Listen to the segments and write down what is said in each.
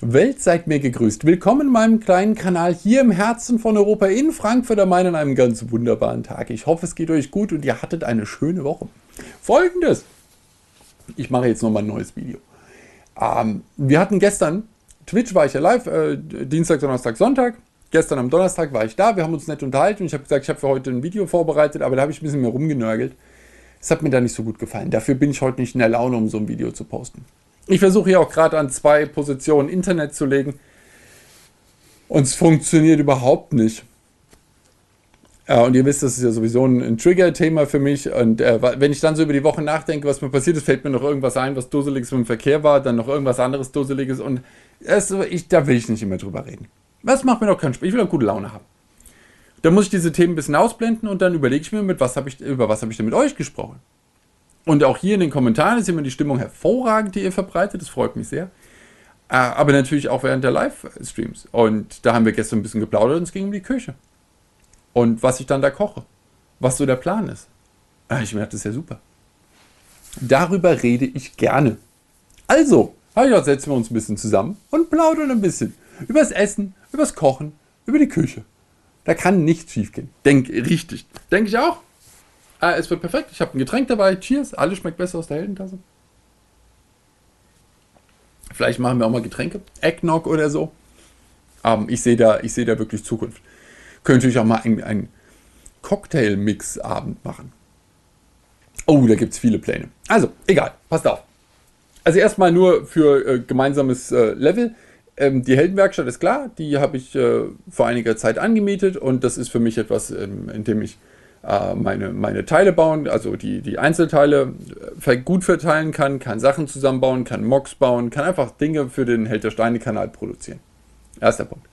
Welt seid mir gegrüßt. Willkommen in meinem kleinen Kanal hier im Herzen von Europa in Frankfurt am Main an einem ganz wunderbaren Tag. Ich hoffe, es geht euch gut und ihr hattet eine schöne Woche. Folgendes. Ich mache jetzt nochmal ein neues Video. Ähm, wir hatten gestern, Twitch war ich ja live, äh, Dienstag, Donnerstag, Sonntag. Gestern am Donnerstag war ich da, wir haben uns nett unterhalten und ich habe gesagt, ich habe für heute ein Video vorbereitet, aber da habe ich ein bisschen mehr rumgenörgelt. Es hat mir da nicht so gut gefallen. Dafür bin ich heute nicht in der Laune, um so ein Video zu posten. Ich versuche hier auch gerade an zwei Positionen Internet zu legen. Und es funktioniert überhaupt nicht. Ja, und ihr wisst, das ist ja sowieso ein, ein Trigger-Thema für mich. Und äh, wenn ich dann so über die Woche nachdenke, was mir passiert ist, fällt mir noch irgendwas ein, was Dusseliges im Verkehr war, dann noch irgendwas anderes Dusseliges. Und es, ich, da will ich nicht immer drüber reden. Was macht mir doch keinen Spaß. Ich will auch gute Laune haben. Da muss ich diese Themen ein bisschen ausblenden und dann überlege ich mir, mit was ich, über was habe ich denn mit euch gesprochen. Und auch hier in den Kommentaren ist immer die Stimmung hervorragend, die ihr verbreitet. Das freut mich sehr. Äh, aber natürlich auch während der Livestreams. Und da haben wir gestern ein bisschen geplaudert und es ging um die Küche. Und was ich dann da koche. Was so der Plan ist. Ah, ich merke, das ist ja super. Darüber rede ich gerne. Also, ja, setzen wir uns ein bisschen zusammen und plaudern ein bisschen. Übers Essen, übers Kochen, über die Küche. Da kann nichts schief gehen. Denk richtig. Denke ich auch. Ah, es wird perfekt. Ich habe ein Getränk dabei. Cheers. Alles schmeckt besser aus der Heldentasse. Vielleicht machen wir auch mal Getränke. Eggnog oder so. Ähm, ich sehe da, seh da wirklich Zukunft. Könnte ich auch mal einen, Cocktail-Mix-Abend machen. Oh, da gibt es viele Pläne. Also, egal. Passt auf. Also erstmal nur für äh, gemeinsames äh, Level. Ähm, die Heldenwerkstatt ist klar, die habe ich äh, vor einiger Zeit angemietet und das ist für mich etwas, ähm, in dem ich meine, meine Teile bauen, also die, die Einzelteile äh, gut verteilen kann, kann Sachen zusammenbauen, kann Mocks bauen, kann einfach Dinge für den Held der Steine-Kanal produzieren. Erster Punkt.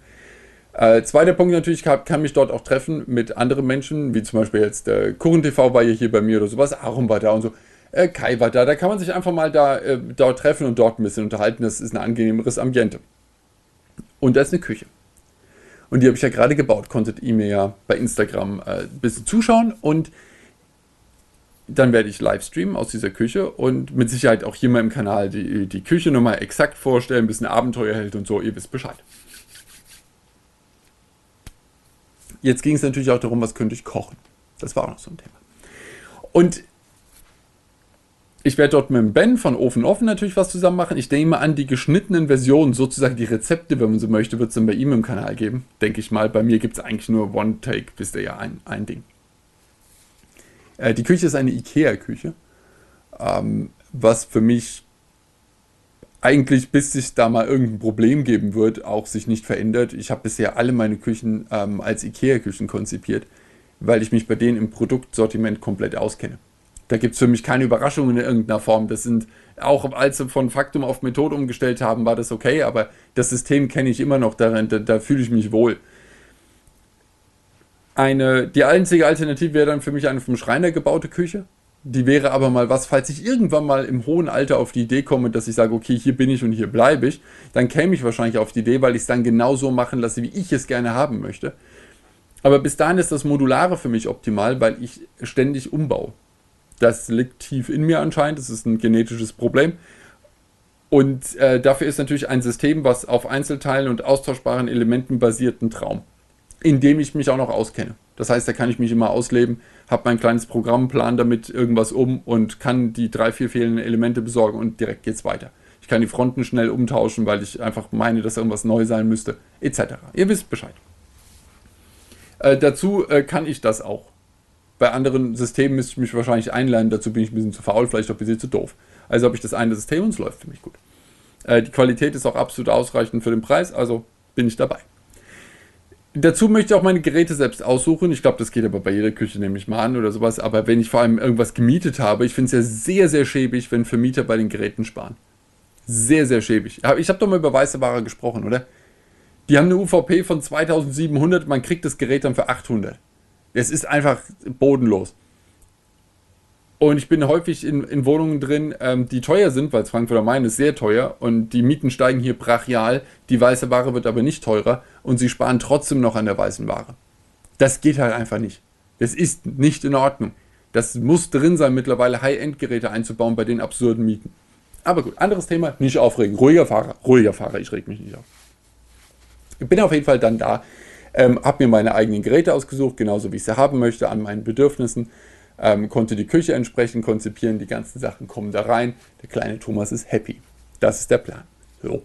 Äh, zweiter Punkt natürlich, kann, mich dort auch treffen mit anderen Menschen, wie zum Beispiel jetzt äh, Kuchen TV war hier bei mir oder sowas, Aaron war da und so, äh, Kai war da. Da kann man sich einfach mal da äh, dort treffen und dort ein bisschen unterhalten. Das ist ein angenehmeres Ambiente. Und da ist eine Küche. Und die habe ich ja gerade gebaut, konntet ihr mir ja bei Instagram äh, ein bisschen zuschauen und dann werde ich live streamen aus dieser Küche und mit Sicherheit auch hier mal im Kanal die, die Küche nochmal exakt vorstellen, ein bisschen Abenteuer hält und so, ihr wisst Bescheid. Jetzt ging es natürlich auch darum, was könnte ich kochen. Das war auch noch so ein Thema. Und ich werde dort mit dem Ben von Ofen Offen natürlich was zusammen machen. Ich nehme an, die geschnittenen Versionen, sozusagen die Rezepte, wenn man so möchte, wird es dann bei ihm im Kanal geben. Denke ich mal. Bei mir gibt es eigentlich nur One-Take, wisst ihr ja, ein, ein Ding. Äh, die Küche ist eine Ikea-Küche. Ähm, was für mich eigentlich, bis sich da mal irgendein Problem geben wird, auch sich nicht verändert. Ich habe bisher alle meine Küchen ähm, als Ikea-Küchen konzipiert, weil ich mich bei denen im Produktsortiment komplett auskenne. Da gibt es für mich keine Überraschungen in irgendeiner Form. Das sind auch, als sie von Faktum auf Methode umgestellt haben, war das okay, aber das System kenne ich immer noch darin, da, da fühle ich mich wohl. Eine, die einzige Alternative wäre dann für mich eine vom Schreiner gebaute Küche. Die wäre aber mal was, falls ich irgendwann mal im hohen Alter auf die Idee komme, dass ich sage, okay, hier bin ich und hier bleibe ich, dann käme ich wahrscheinlich auf die Idee, weil ich es dann genauso machen lasse, wie ich es gerne haben möchte. Aber bis dahin ist das Modulare für mich optimal, weil ich ständig umbaue. Das liegt tief in mir anscheinend. Das ist ein genetisches Problem. Und äh, dafür ist natürlich ein System, was auf Einzelteilen und austauschbaren Elementen basiert, ein Traum. In dem ich mich auch noch auskenne. Das heißt, da kann ich mich immer ausleben, habe mein kleines Programm, plan damit irgendwas um und kann die drei, vier fehlenden Elemente besorgen und direkt geht es weiter. Ich kann die Fronten schnell umtauschen, weil ich einfach meine, dass irgendwas neu sein müsste, etc. Ihr wisst Bescheid. Äh, dazu äh, kann ich das auch. Bei anderen Systemen müsste ich mich wahrscheinlich einlernen, dazu bin ich ein bisschen zu faul, vielleicht auch ein bisschen zu doof. Also habe ich das eine System und es läuft für mich gut. Äh, die Qualität ist auch absolut ausreichend für den Preis, also bin ich dabei. Dazu möchte ich auch meine Geräte selbst aussuchen. Ich glaube, das geht aber bei jeder Küche, nehme ich mal an oder sowas. Aber wenn ich vor allem irgendwas gemietet habe, ich finde es ja sehr, sehr schäbig, wenn Vermieter bei den Geräten sparen. Sehr, sehr schäbig. Ich habe doch mal über weiße Ware gesprochen, oder? Die haben eine UVP von 2700, man kriegt das Gerät dann für 800. Es ist einfach bodenlos. Und ich bin häufig in, in Wohnungen drin, ähm, die teuer sind, weil Frankfurt am Main ist sehr teuer und die Mieten steigen hier brachial. Die weiße Ware wird aber nicht teurer und sie sparen trotzdem noch an der weißen Ware. Das geht halt einfach nicht. Das ist nicht in Ordnung. Das muss drin sein, mittlerweile High-End-Geräte einzubauen bei den absurden Mieten. Aber gut, anderes Thema, nicht aufregen. Ruhiger Fahrer, ruhiger Fahrer, ich reg mich nicht auf. Ich bin auf jeden Fall dann da, ähm, habe mir meine eigenen Geräte ausgesucht, genauso wie ich sie haben möchte, an meinen Bedürfnissen. Ähm, konnte die Küche entsprechend konzipieren, die ganzen Sachen kommen da rein. Der kleine Thomas ist happy. Das ist der Plan. So.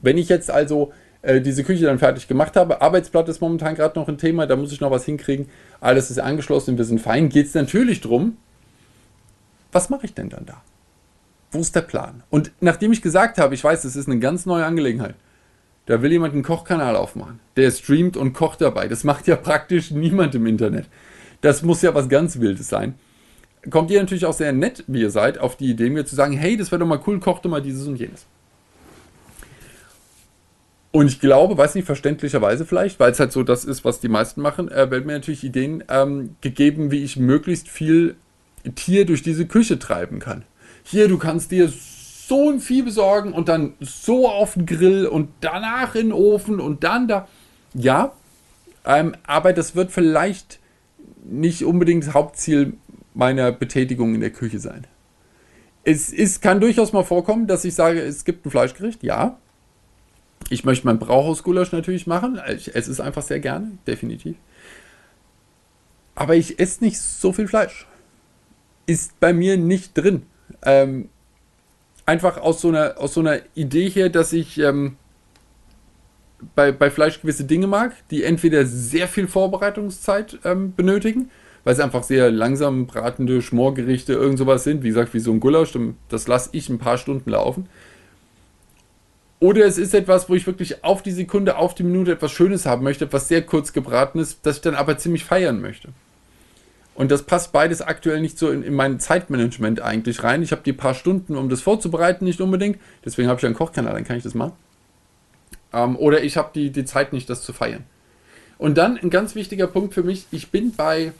Wenn ich jetzt also äh, diese Küche dann fertig gemacht habe, Arbeitsblatt ist momentan gerade noch ein Thema, da muss ich noch was hinkriegen. Alles ist angeschlossen, wir sind fein. Geht es natürlich darum, was mache ich denn dann da? Wo ist der Plan? Und nachdem ich gesagt habe, ich weiß, das ist eine ganz neue Angelegenheit, da will jemand einen Kochkanal aufmachen. Der streamt und kocht dabei. Das macht ja praktisch niemand im Internet. Das muss ja was ganz Wildes sein. Kommt ihr natürlich auch sehr nett, wie ihr seid, auf die Idee, mir zu sagen, hey, das wäre doch mal cool, kocht doch mal dieses und jenes. Und ich glaube, weiß nicht, verständlicherweise vielleicht, weil es halt so das ist, was die meisten machen, äh, werden mir natürlich Ideen ähm, gegeben, wie ich möglichst viel Tier durch diese Küche treiben kann. Hier, du kannst dir so ein Vieh besorgen und dann so auf den Grill und danach in den Ofen und dann da. Ja, ähm, aber das wird vielleicht nicht unbedingt das Hauptziel meiner Betätigung in der Küche sein. Es ist, kann durchaus mal vorkommen, dass ich sage, es gibt ein Fleischgericht, ja. Ich möchte mein Brauhausgulasch natürlich machen. Ich esse es einfach sehr gerne, definitiv. Aber ich esse nicht so viel Fleisch. Ist bei mir nicht drin. Ähm, einfach aus so einer, aus so einer Idee her, dass ich ähm, bei, bei Fleisch gewisse Dinge mag, die entweder sehr viel Vorbereitungszeit ähm, benötigen, weil es einfach sehr langsam bratende Schmorgerichte, irgend sowas sind, wie gesagt, wie so ein Gulasch, das lasse ich ein paar Stunden laufen. Oder es ist etwas, wo ich wirklich auf die Sekunde, auf die Minute etwas Schönes haben möchte, etwas sehr kurz gebratenes, das ich dann aber ziemlich feiern möchte. Und das passt beides aktuell nicht so in, in mein Zeitmanagement eigentlich rein. Ich habe die paar Stunden, um das vorzubereiten, nicht unbedingt. Deswegen habe ich einen Kochkanal, dann kann ich das machen. Ähm, oder ich habe die, die Zeit nicht, das zu feiern. Und dann ein ganz wichtiger Punkt für mich, ich bin bei,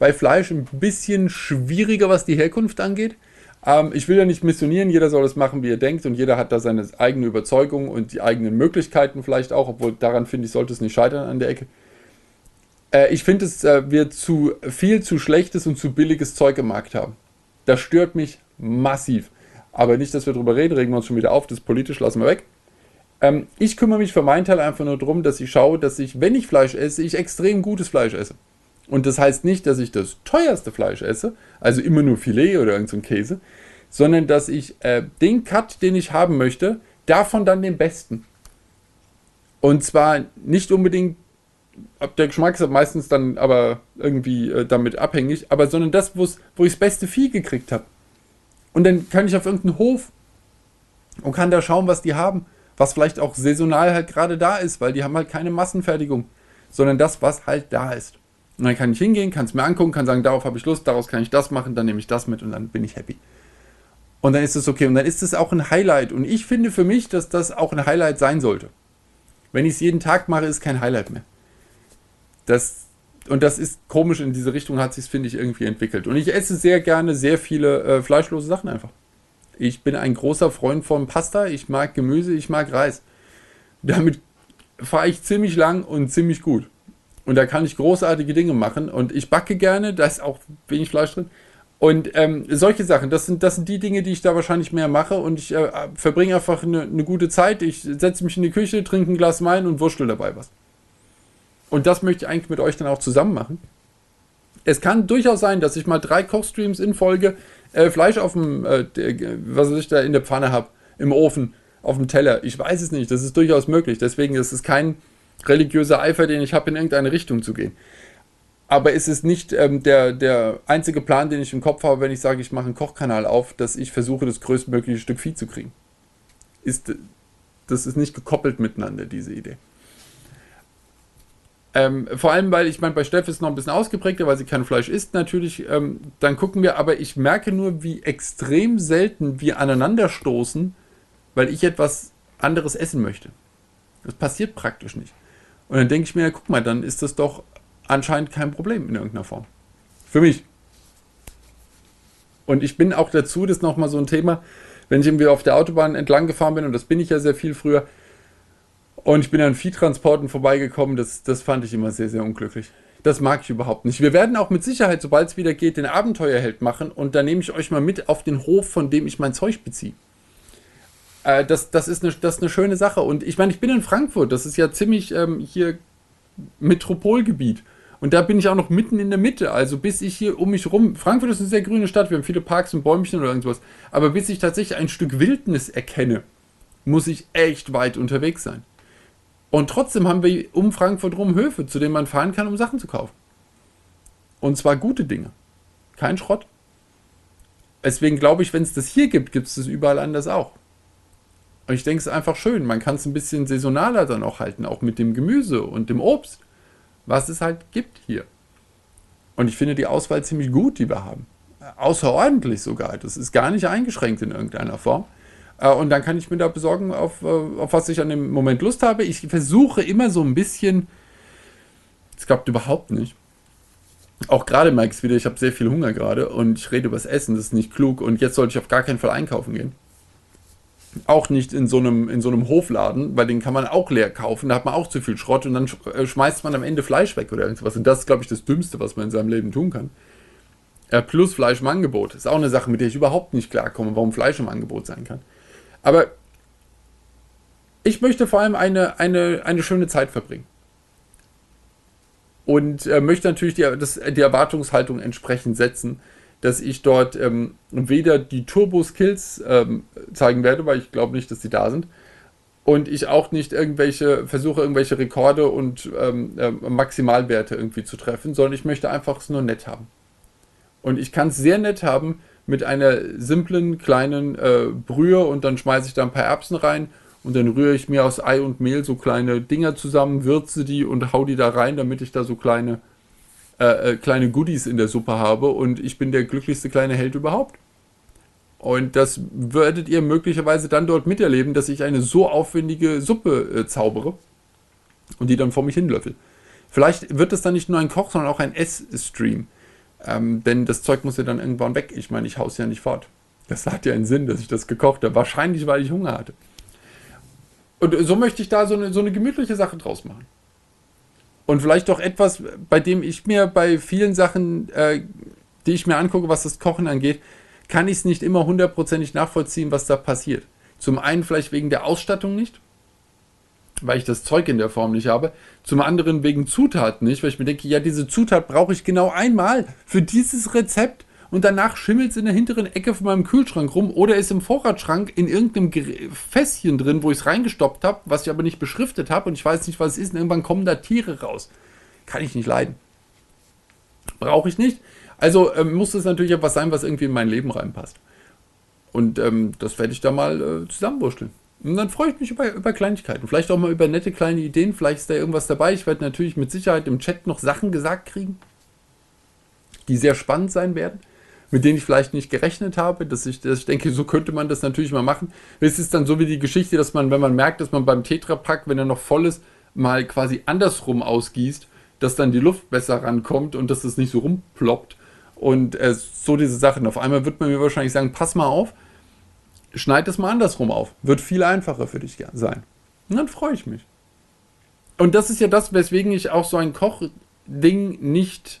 bei Fleisch ein bisschen schwieriger, was die Herkunft angeht. Ähm, ich will ja nicht missionieren, jeder soll das machen, wie er denkt und jeder hat da seine eigene Überzeugung und die eigenen Möglichkeiten vielleicht auch, obwohl daran finde ich, sollte es nicht scheitern an der Ecke. Äh, ich finde, es äh, wird zu viel zu schlechtes und zu billiges Zeug im Markt haben. Das stört mich massiv. Aber nicht, dass wir darüber reden, regen wir uns schon wieder auf, das politisch lassen wir weg. Ähm, ich kümmere mich für meinen Teil einfach nur darum, dass ich schaue, dass ich, wenn ich Fleisch esse, ich extrem gutes Fleisch esse. Und das heißt nicht, dass ich das teuerste Fleisch esse, also immer nur Filet oder irgendein so Käse, sondern dass ich äh, den Cut, den ich haben möchte, davon dann den besten. Und zwar nicht unbedingt der Geschmack ist meistens dann aber irgendwie äh, damit abhängig, aber sondern das, wo ich das beste Vieh gekriegt habe. Und dann kann ich auf irgendeinen Hof und kann da schauen, was die haben, was vielleicht auch saisonal halt gerade da ist, weil die haben halt keine Massenfertigung, sondern das, was halt da ist. Und dann kann ich hingehen, kann es mir angucken, kann sagen, darauf habe ich Lust, daraus kann ich das machen, dann nehme ich das mit und dann bin ich happy. Und dann ist es okay. Und dann ist es auch ein Highlight. Und ich finde für mich, dass das auch ein Highlight sein sollte. Wenn ich es jeden Tag mache, ist kein Highlight mehr. Das, und das ist komisch, in diese Richtung hat sich finde ich, irgendwie entwickelt. Und ich esse sehr gerne sehr viele äh, fleischlose Sachen einfach. Ich bin ein großer Freund von Pasta, ich mag Gemüse, ich mag Reis. Damit fahre ich ziemlich lang und ziemlich gut. Und da kann ich großartige Dinge machen. Und ich backe gerne, da ist auch wenig Fleisch drin. Und ähm, solche Sachen, das sind, das sind die Dinge, die ich da wahrscheinlich mehr mache. Und ich äh, verbringe einfach eine, eine, gute Zeit. Ich setze mich in die Küche, trinke ein Glas Wein und wurschtel dabei was. Und das möchte ich eigentlich mit euch dann auch zusammen machen. Es kann durchaus sein, dass ich mal drei Kochstreams in Folge äh, Fleisch auf dem, äh, was ich da in der Pfanne habe, im Ofen, auf dem Teller. Ich weiß es nicht, das ist durchaus möglich. Deswegen ist es kein religiöser Eifer, den ich habe, in irgendeine Richtung zu gehen. Aber es ist nicht ähm, der, der einzige Plan, den ich im Kopf habe, wenn ich sage, ich mache einen Kochkanal auf, dass ich versuche, das größtmögliche Stück Vieh zu kriegen. Ist, das ist nicht gekoppelt miteinander, diese Idee. Ähm, vor allem, weil ich meine, bei Steff ist es noch ein bisschen ausgeprägter, weil sie kein Fleisch isst natürlich. Ähm, dann gucken wir, aber ich merke nur, wie extrem selten wir aneinanderstoßen, weil ich etwas anderes essen möchte. Das passiert praktisch nicht. Und dann denke ich mir, guck mal, dann ist das doch anscheinend kein Problem in irgendeiner Form. Für mich. Und ich bin auch dazu, das ist nochmal so ein Thema, wenn ich irgendwie auf der Autobahn entlang gefahren bin, und das bin ich ja sehr viel früher, und ich bin an Viehtransporten vorbeigekommen. Das, das fand ich immer sehr, sehr unglücklich. Das mag ich überhaupt nicht. Wir werden auch mit Sicherheit, sobald es wieder geht, den Abenteuerheld machen und da nehme ich euch mal mit auf den Hof, von dem ich mein Zeug beziehe. Äh, das, das, ist eine, das ist eine schöne Sache. Und ich meine, ich bin in Frankfurt, das ist ja ziemlich ähm, hier Metropolgebiet. Und da bin ich auch noch mitten in der Mitte. Also bis ich hier um mich rum. Frankfurt ist eine sehr grüne Stadt, wir haben viele Parks und Bäumchen oder irgendwas. Aber bis ich tatsächlich ein Stück Wildnis erkenne, muss ich echt weit unterwegs sein. Und trotzdem haben wir um Frankfurt rum Höfe, zu denen man fahren kann, um Sachen zu kaufen. Und zwar gute Dinge. Kein Schrott. Deswegen glaube ich, wenn es das hier gibt, gibt es das überall anders auch. Und ich denke, es ist einfach schön. Man kann es ein bisschen saisonaler dann auch halten, auch mit dem Gemüse und dem Obst, was es halt gibt hier. Und ich finde die Auswahl ziemlich gut, die wir haben. Außerordentlich sogar. Das ist gar nicht eingeschränkt in irgendeiner Form. Äh, und dann kann ich mir da besorgen, auf, äh, auf was ich an dem Moment Lust habe. Ich versuche immer so ein bisschen. Es klappt überhaupt nicht. Auch gerade merke ich wieder, ich habe sehr viel Hunger gerade und ich rede über das Essen, das ist nicht klug und jetzt sollte ich auf gar keinen Fall einkaufen gehen. Auch nicht in so einem, in so einem Hofladen, weil den kann man auch leer kaufen, da hat man auch zu viel Schrott und dann äh, schmeißt man am Ende Fleisch weg oder irgendwas. Und das ist, glaube ich, das Dümmste, was man in seinem Leben tun kann. plus Fleisch im Angebot. Ist auch eine Sache, mit der ich überhaupt nicht klarkomme, warum Fleisch im Angebot sein kann. Aber ich möchte vor allem eine, eine, eine schöne Zeit verbringen. Und äh, möchte natürlich die, das, die Erwartungshaltung entsprechend setzen, dass ich dort ähm, weder die Turbo-Skills ähm, zeigen werde, weil ich glaube nicht, dass sie da sind, und ich auch nicht irgendwelche, versuche irgendwelche Rekorde und ähm, äh, Maximalwerte irgendwie zu treffen, sondern ich möchte einfach es nur nett haben. Und ich kann es sehr nett haben, mit einer simplen kleinen äh, Brühe und dann schmeiße ich da ein paar Erbsen rein und dann rühre ich mir aus Ei und Mehl so kleine Dinger zusammen, würze die und hau die da rein, damit ich da so kleine, äh, äh, kleine Goodies in der Suppe habe und ich bin der glücklichste kleine Held überhaupt. Und das werdet ihr möglicherweise dann dort miterleben, dass ich eine so aufwendige Suppe äh, zaubere und die dann vor mich hinlöffel. Vielleicht wird es dann nicht nur ein Koch, sondern auch ein Ess-Stream. Ähm, denn das Zeug muss ja dann irgendwann weg. Ich meine, ich haus ja nicht fort. Das hat ja einen Sinn, dass ich das gekocht habe. Wahrscheinlich, weil ich Hunger hatte. Und so möchte ich da so eine, so eine gemütliche Sache draus machen. Und vielleicht auch etwas, bei dem ich mir bei vielen Sachen, äh, die ich mir angucke, was das Kochen angeht, kann ich es nicht immer hundertprozentig nachvollziehen, was da passiert. Zum einen vielleicht wegen der Ausstattung nicht, weil ich das Zeug in der Form nicht habe. Zum anderen wegen Zutaten nicht, weil ich mir denke, ja, diese Zutat brauche ich genau einmal für dieses Rezept und danach schimmelt es in der hinteren Ecke von meinem Kühlschrank rum oder ist im Vorratsschrank in irgendeinem Fässchen drin, wo ich es reingestoppt habe, was ich aber nicht beschriftet habe und ich weiß nicht, was es ist und irgendwann kommen da Tiere raus. Kann ich nicht leiden. Brauche ich nicht. Also ähm, muss es natürlich etwas sein, was irgendwie in mein Leben reinpasst. Und ähm, das werde ich da mal äh, zusammenwurschteln. Und dann freue ich mich über, über Kleinigkeiten. Vielleicht auch mal über nette kleine Ideen. Vielleicht ist da irgendwas dabei. Ich werde natürlich mit Sicherheit im Chat noch Sachen gesagt kriegen, die sehr spannend sein werden, mit denen ich vielleicht nicht gerechnet habe. Dass ich, dass ich denke, so könnte man das natürlich mal machen. Es ist dann so wie die Geschichte, dass man, wenn man merkt, dass man beim Tetrapack, wenn er noch voll ist, mal quasi andersrum ausgießt, dass dann die Luft besser rankommt und dass es nicht so rumploppt. Und äh, so diese Sachen. Auf einmal wird man mir wahrscheinlich sagen, pass mal auf, schneid es mal andersrum auf. Wird viel einfacher für dich sein. Und dann freue ich mich. Und das ist ja das, weswegen ich auch so ein Kochding nicht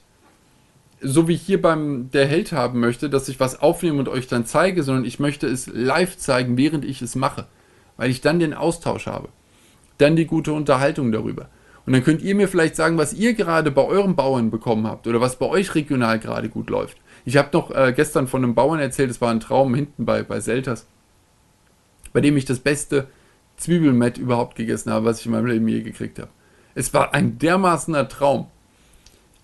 so wie hier beim Der Held haben möchte, dass ich was aufnehme und euch dann zeige, sondern ich möchte es live zeigen, während ich es mache. Weil ich dann den Austausch habe. Dann die gute Unterhaltung darüber. Und dann könnt ihr mir vielleicht sagen, was ihr gerade bei euren Bauern bekommen habt oder was bei euch regional gerade gut läuft. Ich habe noch äh, gestern von einem Bauern erzählt, es war ein Traum hinten bei, bei Selters bei dem ich das beste Zwiebelmett überhaupt gegessen habe, was ich in meinem Leben je gekriegt habe. Es war ein dermaßener Traum.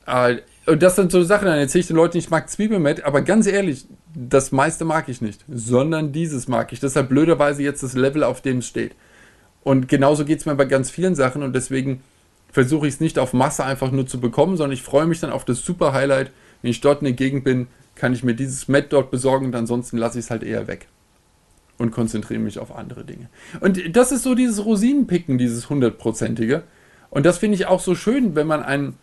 Äh, und das sind so Sachen, dann erzähle ich den Leuten, ich mag Zwiebelmett, aber ganz ehrlich, das meiste mag ich nicht, sondern dieses mag ich. Deshalb blöderweise jetzt das Level, auf dem es steht. Und genauso geht es mir bei ganz vielen Sachen und deswegen versuche ich es nicht auf Masse einfach nur zu bekommen, sondern ich freue mich dann auf das super Highlight. Wenn ich dort in der Gegend bin, kann ich mir dieses Met dort besorgen und ansonsten lasse ich es halt eher weg und konzentriere mich auf andere Dinge. Und das ist so dieses Rosinenpicken, dieses hundertprozentige. Und das finde ich auch so schön, wenn man ein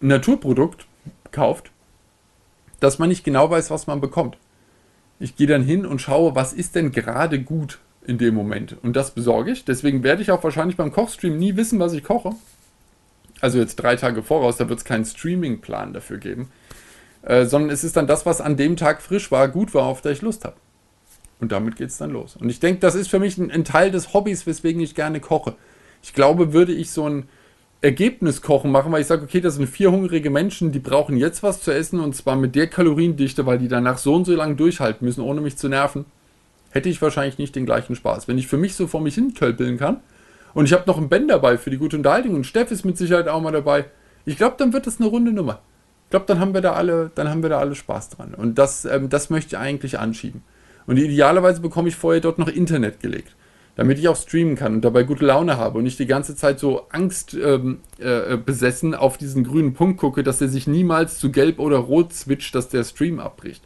Naturprodukt kauft, dass man nicht genau weiß, was man bekommt. Ich gehe dann hin und schaue, was ist denn gerade gut in dem Moment. Und das besorge ich. Deswegen werde ich auch wahrscheinlich beim Kochstream nie wissen, was ich koche. Also jetzt drei Tage voraus, da wird es keinen Streaming-Plan dafür geben. Äh, sondern es ist dann das, was an dem Tag frisch war, gut war, auf der ich Lust habe. Und damit geht es dann los. Und ich denke, das ist für mich ein, ein, Teil des Hobbys, weswegen ich gerne koche. Ich glaube, würde ich so ein Ergebniskochen machen, weil ich sage, okay, das sind vier hungrige Menschen, die brauchen jetzt was zu essen und zwar mit der Kaloriendichte, weil die danach so und so lange durchhalten müssen, ohne mich zu nerven, hätte ich wahrscheinlich nicht den gleichen Spaß. Wenn ich für mich so vor mich hin tölpeln kann und ich habe noch einen Ben dabei für die gute Unterhaltung und Steff ist mit Sicherheit auch mal dabei, ich glaube, dann wird das eine runde Nummer. Ich glaube, dann haben wir da alle, dann haben wir da alle Spaß dran. Und das, ähm, das möchte ich eigentlich anschieben. Und idealerweise bekomme ich vorher dort noch Internet gelegt damit ich auch streamen kann und dabei gute Laune habe und nicht die ganze Zeit so Angst ähm, äh, auf diesen grünen Punkt gucke, dass er sich niemals zu gelb oder rot switcht, dass der Stream abbricht.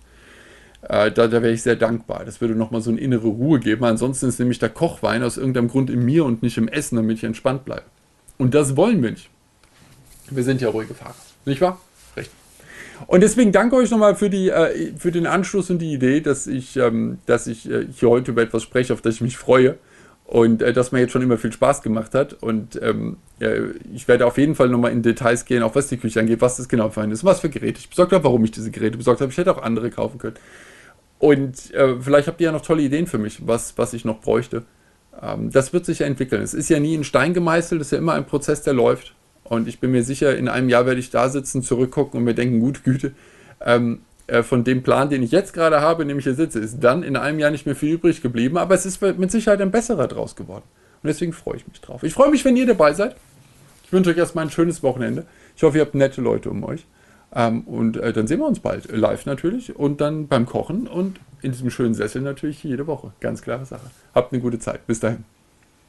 Äh, da, da wäre ich sehr dankbar. Das würde nochmal so eine innere Ruhe geben. Ansonsten ist nämlich der Kochwein aus irgendeinem Grund in mir und nicht im Essen, damit ich entspannt bleibe. Und das wollen wir nicht. Wir sind ja ruhige Fahrer. Nicht wahr? Und deswegen danke euch nochmal für, äh, für den Anschluss und die Idee, dass ich, ähm, dass ich äh, hier heute über etwas spreche, auf das ich mich freue. Und äh, das mir jetzt schon immer viel Spaß gemacht hat. Und ähm, äh, ich werde auf jeden Fall nochmal in Details gehen, auch was die Küche angeht, was das genau für ein ist, was für Geräte ich besorgt habe, warum ich diese Geräte besorgt habe. Ich hätte auch andere kaufen können. Und äh, vielleicht habt ihr ja noch tolle Ideen für mich, was, was ich noch bräuchte. Ähm, das wird sich ja entwickeln. Es ist ja nie in Stein gemeißelt, es ist ja immer ein Prozess, der läuft. Und ich bin mir sicher, in einem Jahr werde ich da sitzen, zurückgucken und mir denken, gute Güte, ähm, äh, von dem Plan, den ich jetzt gerade habe, nämlich hier sitze, ist dann in einem Jahr nicht mehr viel übrig geblieben, aber es ist mit Sicherheit ein besserer draus geworden. Und deswegen freue ich mich drauf. Ich freue mich, wenn ihr dabei seid. Ich wünsche euch erstmal ein schönes Wochenende. Ich hoffe, ihr habt nette Leute um euch. Ähm, und äh, dann sehen wir uns bald. Live natürlich. Und dann beim Kochen und in diesem schönen Sessel natürlich jede Woche. Ganz klare Sache. Habt eine gute Zeit. Bis dahin.